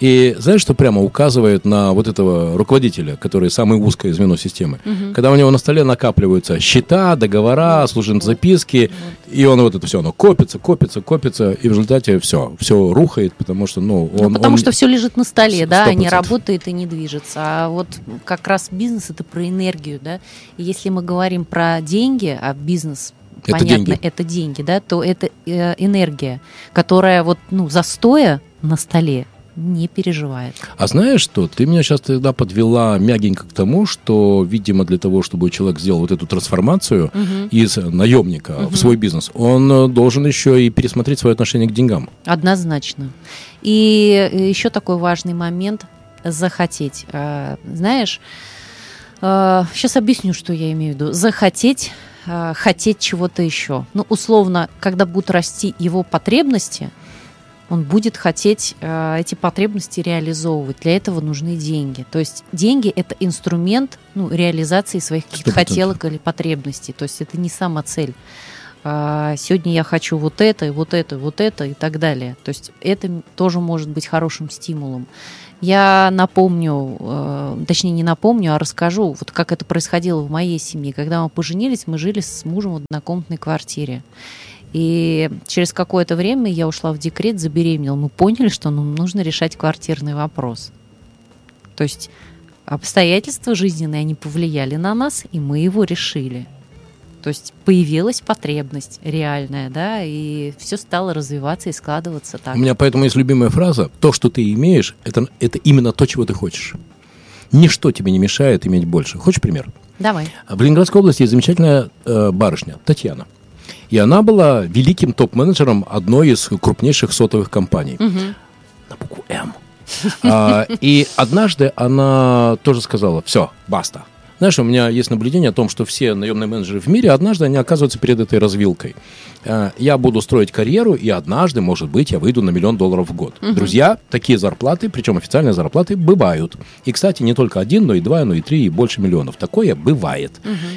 И знаешь, что прямо указывает на вот этого руководителя, который самое узкое звено системы? Когда у него на столе накапливаются счета, договора, служебные записки, и он вот это все, оно копится, копится, копится, и в результате все, все рухает, потому что, ну, Ну, он... потому он- что все лежит на столе, да, Сто а не работает и не движется. А вот как раз бизнес это про энергию, да. И если мы говорим про деньги, а бизнес Это понятно, деньги. это деньги, да, то это э, энергия, которая вот ну застоя на столе не переживает. А знаешь что? Ты меня сейчас тогда подвела мягенько к тому, что, видимо, для того, чтобы человек сделал вот эту трансформацию из наемника в свой бизнес, он э, должен еще и пересмотреть свое отношение к деньгам. Однозначно. И еще такой важный момент захотеть. Э, Знаешь, сейчас объясню, что я имею в виду. Захотеть, э, хотеть чего-то еще. Ну, условно, когда будут расти его потребности, он будет хотеть э, эти потребности реализовывать. Для этого нужны деньги. То есть деньги это инструмент ну, реализации своих каких-то 100%. хотелок или потребностей. То есть это не сама цель. А, Сегодня я хочу вот это, и вот это, вот это и так далее. То есть это тоже может быть хорошим стимулом. Я напомню, э, точнее не напомню, а расскажу, вот как это происходило в моей семье. Когда мы поженились, мы жили с мужем в однокомнатной квартире. И через какое-то время я ушла в декрет, забеременела. Мы поняли, что нам нужно решать квартирный вопрос. То есть обстоятельства жизненные, они повлияли на нас, и мы его решили. То есть появилась потребность реальная, да, и все стало развиваться и складываться так. У меня поэтому есть любимая фраза: то, что ты имеешь, это, это именно то, чего ты хочешь. Ничто тебе не мешает иметь больше. Хочешь пример? Давай. В Ленинградской области есть замечательная э, барышня Татьяна. И она была великим топ-менеджером одной из крупнейших сотовых компаний. Угу. На букву М. А, и однажды она тоже сказала, все, баста. Знаешь, у меня есть наблюдение о том, что все наемные менеджеры в мире однажды они оказываются перед этой развилкой. Э, Я буду строить карьеру, и однажды, может быть, я выйду на миллион долларов в год. Друзья, такие зарплаты, причем официальные зарплаты, бывают. И, кстати, не только один, но и два, но и три, и больше миллионов. Такое бывает.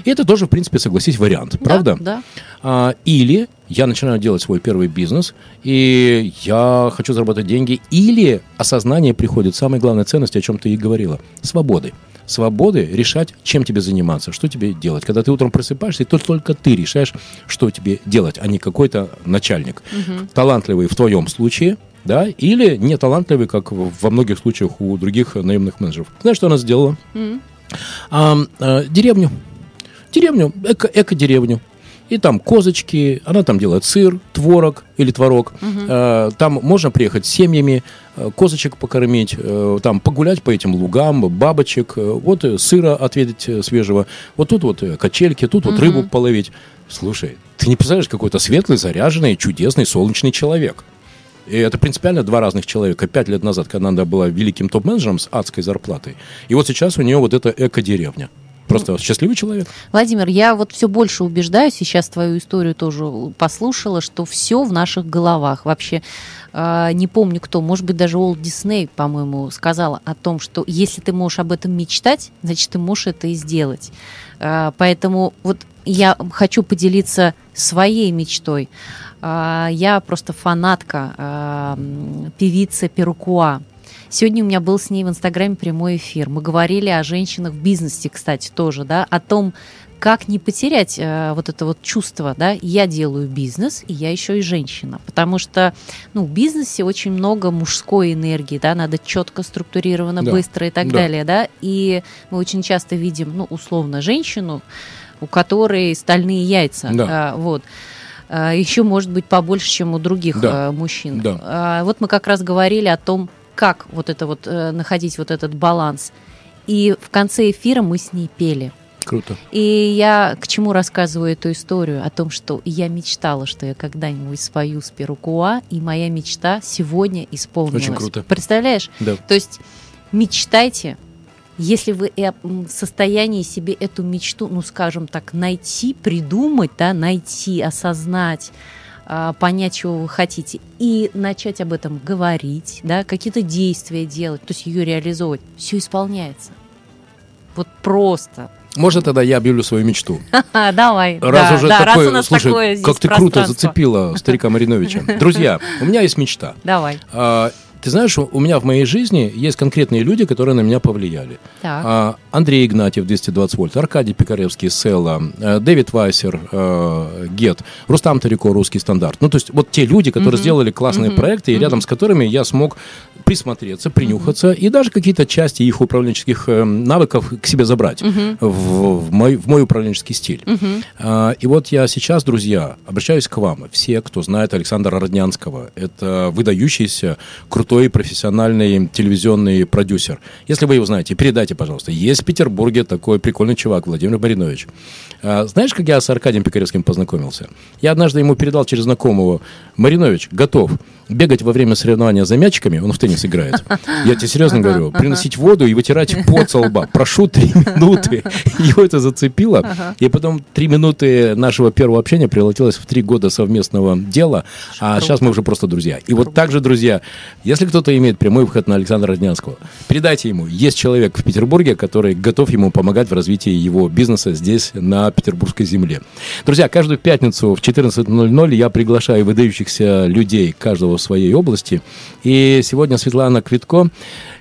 И это тоже, в принципе, согласись, вариант. Правда? Да, А, или я начинаю делать свой первый бизнес, и я хочу заработать деньги, или осознание приходит, самой главной ценности, о чем ты и говорила, свободы. Свободы решать, чем тебе заниматься, что тебе делать. Когда ты утром просыпаешься, то только ты решаешь, что тебе делать, а не какой-то начальник. Талантливый в твоем случае, да, или не талантливый, как во многих случаях у других наемных менеджеров. Знаешь, что она сделала? А, а, деревню. Деревню, эко, эко-деревню. И там козочки, она там делает сыр, творог или творог. Э, там можно приехать с семьями, э, козочек покормить, э, там погулять по этим лугам, бабочек, вот сыра отведать свежего, вот тут вот качельки, тут вот рыбу половить. Слушай, ты не представляешь, какой-то светлый, заряженный, чудесный, солнечный человек. И это принципиально два разных человека. Пять лет назад, когда она была великим топ-менеджером с адской зарплатой, и вот сейчас у нее вот эта эко-деревня. Просто счастливый человек. Владимир, я вот все больше убеждаюсь, сейчас твою историю тоже послушала, что все в наших головах. Вообще, э, не помню кто, может быть, даже Уолт Дисней, по-моему, сказала о том, что если ты можешь об этом мечтать, значит, ты можешь это и сделать. Э, поэтому вот я хочу поделиться своей мечтой. Э, я просто фанатка э, певицы Перукуа. Сегодня у меня был с ней в Инстаграме прямой эфир. Мы говорили о женщинах в бизнесе, кстати, тоже, да, о том, как не потерять э, вот это вот чувство, да, я делаю бизнес, и я еще и женщина, потому что, ну, в бизнесе очень много мужской энергии, да, надо четко, структурированно, Да. быстро и так Да. далее, да, и мы очень часто видим, ну, условно, женщину, у которой стальные яйца, Да. а, вот. А, Еще может быть побольше, чем у других Да. а, мужчин. Да. А, Вот мы как раз говорили о том, как вот это вот э, находить вот этот баланс. И в конце эфира мы с ней пели. Круто. И я к чему рассказываю эту историю? О том, что я мечтала, что я когда-нибудь спою с Перукуа, и моя мечта сегодня исполнилась. Очень круто. Представляешь? Да. То есть мечтайте, если вы в состоянии себе эту мечту, ну, скажем так, найти, придумать, да, найти, осознать, понять, чего вы хотите, и начать об этом говорить, да, какие-то действия делать, то есть ее реализовывать, все исполняется. Вот просто. Можно тогда я объявлю свою мечту? Давай. Раз да, уже да, такой, раз у нас слушай, такое как ты круто зацепила старика Мариновича. Друзья, у меня есть мечта. Давай. Ты знаешь, у меня в моей жизни есть конкретные люди, которые на меня повлияли. Так. А, Андрей Игнатьев, 220 вольт, Аркадий Пикаревский, Села, э, Дэвид Вайсер, э, Гет, Рустам Тарико, Русский стандарт. Ну, то есть вот те люди, которые сделали классные проекты, и рядом с которыми я смог присмотреться, принюхаться и даже какие-то части их управленческих э, навыков к себе забрать в, в мой, в мой управленческий стиль. А, и вот я сейчас, друзья, обращаюсь к вам, все, кто знает Александра Роднянского. Это выдающийся, крутой, профессиональный телевизионный продюсер. Если вы его знаете, передайте, пожалуйста. Есть в Петербурге такой прикольный чувак, Владимир Маринович. А, знаешь, как я с Аркадием Пикаревским познакомился? Я однажды ему передал через знакомого, Маринович, готов бегать во время соревнования за мячиками, он в теннис играет. Я тебе серьезно говорю, приносить воду и вытирать пот со лба. Прошу три минуты. Его это зацепило. И потом три минуты нашего первого общения превратилось в три года совместного дела. А сейчас мы уже просто друзья. И вот так же, друзья, если кто-то имеет прямой выход на Александра Роднянского, передайте ему. Есть человек в Петербурге, который готов ему помогать в развитии его бизнеса здесь, на петербургской земле. Друзья, каждую пятницу в 14.00 я приглашаю выдающихся людей, каждого в своей области. И сегодня Светлана Квитко.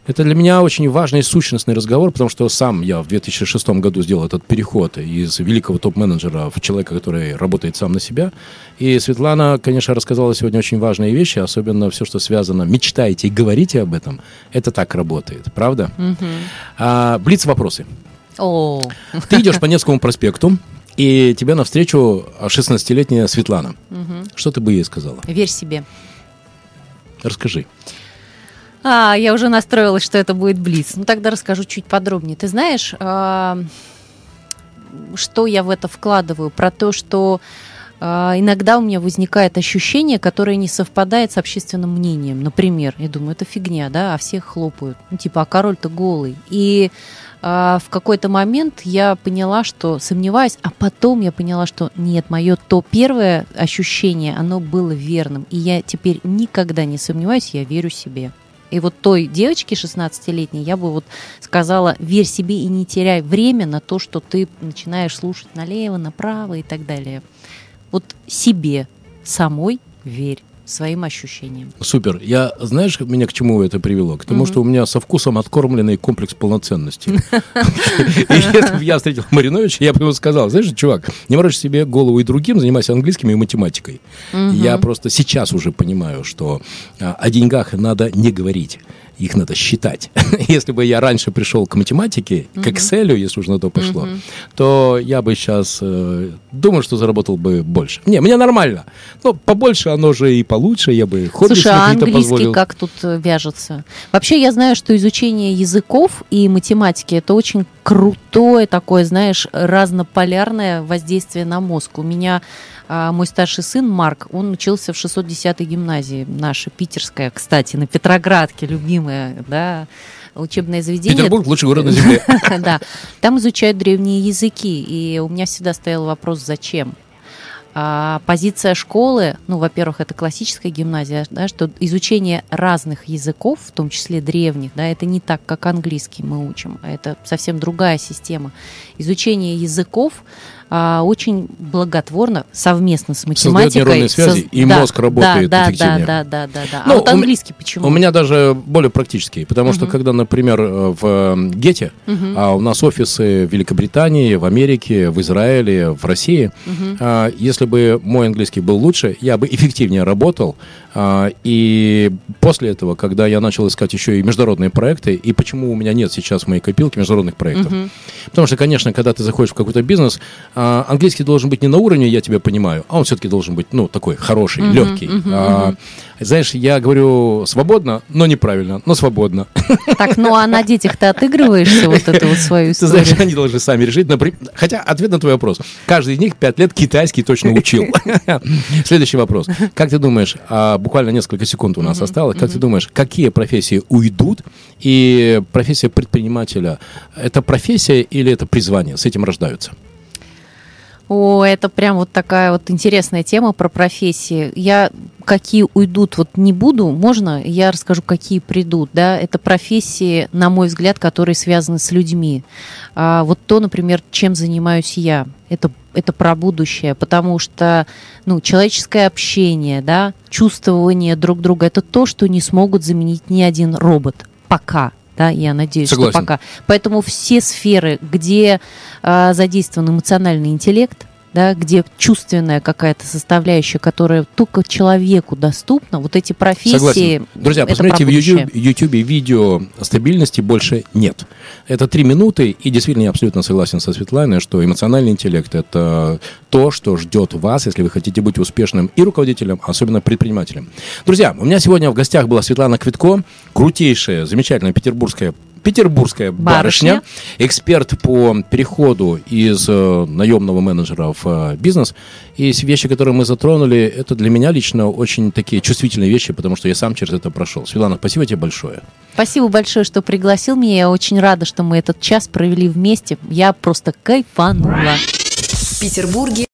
Это для меня очень важный сущностный разговор, потому что сам я в 2006 году сделал этот переход из великого топ-менеджера в человека, который работает сам на себя. И Светлана, конечно, рассказала сегодня очень важные вещи, особенно все, что связано, мечтаете и говорите об этом. Это так работает, правда? А, Блиц вопросы. О, Ты идешь по Невскому проспекту, и тебе навстречу 16-летняя Светлана. Что ты бы ей сказала? верь себе. Расскажи. А, я уже настроилась, что это будет Блиц. Ну, тогда расскажу чуть подробнее. Ты знаешь, а, что я в это вкладываю? Про то, что а, иногда у меня возникает ощущение, которое не совпадает с общественным мнением. Например, я думаю, это фигня, да, а всех хлопают. Ну, типа, а король-то голый. И в какой-то момент я поняла, что сомневаюсь, а потом я поняла, что нет, мое то первое ощущение, оно было верным. И я теперь никогда не сомневаюсь, я верю себе. И вот той девочке 16-летней я бы вот сказала, верь себе и не теряй время на то, что ты начинаешь слушать налево, направо и так далее. Вот себе самой верь своим ощущениям. Супер. Я, знаешь, меня к чему это привело? К тому, Мгм. что у меня со вкусом откормленный комплекс полноценности. И если бы я встретил Мариновича, я бы ему сказал, знаешь, чувак, не морочь себе голову и другим, занимайся английским и математикой. Я просто сейчас уже понимаю, что а, о деньгах надо не говорить. Их надо считать. Если бы я раньше пришел к математике, к Excel, если уж на то пошло, то я бы сейчас э, думаю, что заработал бы больше. Не, мне нормально. Но побольше оно же и получше, я бы хобби Слушай, а английский позволил. как тут э, вяжется? Вообще, я знаю, что изучение языков и математики это очень крутое такое, знаешь, разнополярное воздействие на мозг. У меня а, мой старший сын Марк, он учился в 610-й гимназии, наша питерская, кстати, на Петроградке, любимая, да, учебное заведение. Петербург лучший город на земле. Да, там изучают древние языки, и у меня всегда стоял вопрос, зачем? А, позиция школы, ну, во-первых, это классическая гимназия, да, что изучение разных языков, в том числе древних, да, это не так, как английский мы учим, а это совсем другая система. Изучение языков а, очень благотворно совместно с Создает математикой. нейронные связи, соз- и да, мозг работает да, да, эффективнее. Да, да, да, да. Ну, а вот английский почему? У меня даже более практический, потому что когда, например, э, в э, Гете, а у нас офисы в Великобритании, в Америке, в Израиле, в России, а, если бы мой английский был лучше, я бы эффективнее работал. А, И после этого, когда я начал искать еще и международные проекты, и почему у меня нет сейчас в моей копилке международных проектов? Потому что, конечно, когда ты заходишь в какой-то бизнес, а, английский должен быть не на уровне, я тебя понимаю, а он все-таки должен быть, ну, такой хороший, легкий. А, Знаешь, я говорю свободно, но неправильно, но свободно. Так, ну а на детях ты отыгрываешься вот эту вот свою Ты историю? знаешь, они должны сами решить. Хотя ответ на твой вопрос. Каждый из них пять лет китайский точно учил. Следующий вопрос. Как ты думаешь, а, буквально несколько секунд у нас осталось, как ты думаешь, какие профессии уйдут? И профессия предпринимателя, это профессия или это призвание? С этим рождаются? О, это прям вот такая вот интересная тема про профессии. Я какие уйдут, вот не буду, можно, я расскажу, какие придут, да, это профессии, на мой взгляд, которые связаны с людьми. А, вот то, например, чем занимаюсь я, это, это про будущее, потому что, ну, человеческое общение, да, чувствование друг друга, это то, что не смогут заменить ни один робот, пока, да, я надеюсь, Согласен. что пока. Поэтому все сферы, где а, задействован эмоциональный интеллект, да, где чувственная какая-то составляющая, которая только человеку доступна, вот эти профессии. Согласен. Друзья, посмотрите в. YouTube, YouTube видео стабильности больше нет. Это три минуты, и действительно я абсолютно согласен со Светланой, что эмоциональный интеллект – это то, что ждет вас, если вы хотите быть успешным и руководителем, а особенно предпринимателем. Друзья, у меня сегодня в гостях была Светлана Квитко, крутейшая, замечательная петербургская петербургская барышня, Барышня. эксперт по переходу из э, наемного менеджера в э, бизнес. И вещи, которые мы затронули, это для меня лично очень такие чувствительные вещи, потому что я сам через это прошел. Светлана, спасибо тебе большое. Спасибо большое, что пригласил меня. Я очень рада, что мы этот час провели вместе. Я просто кайфанула. В Петербурге